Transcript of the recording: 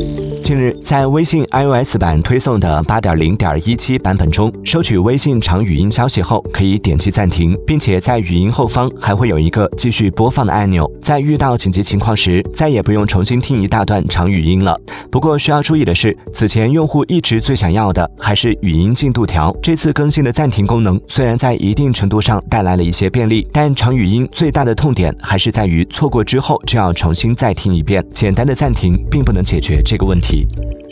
Thank you. 近日，在微信 iOS 版推送的八点零点一七版本中，收取微信长语音消息后，可以点击暂停，并且在语音后方还会有一个继续播放的按钮。在遇到紧急情况时，再也不用重新听一大段长语音了。不过需要注意的是，此前用户一直最想要的还是语音进度条。这次更新的暂停功能虽然在一定程度上带来了一些便利，但长语音最大的痛点还是在于错过之后就要重新再听一遍。简单的暂停并不能解决这个问题。Piauí.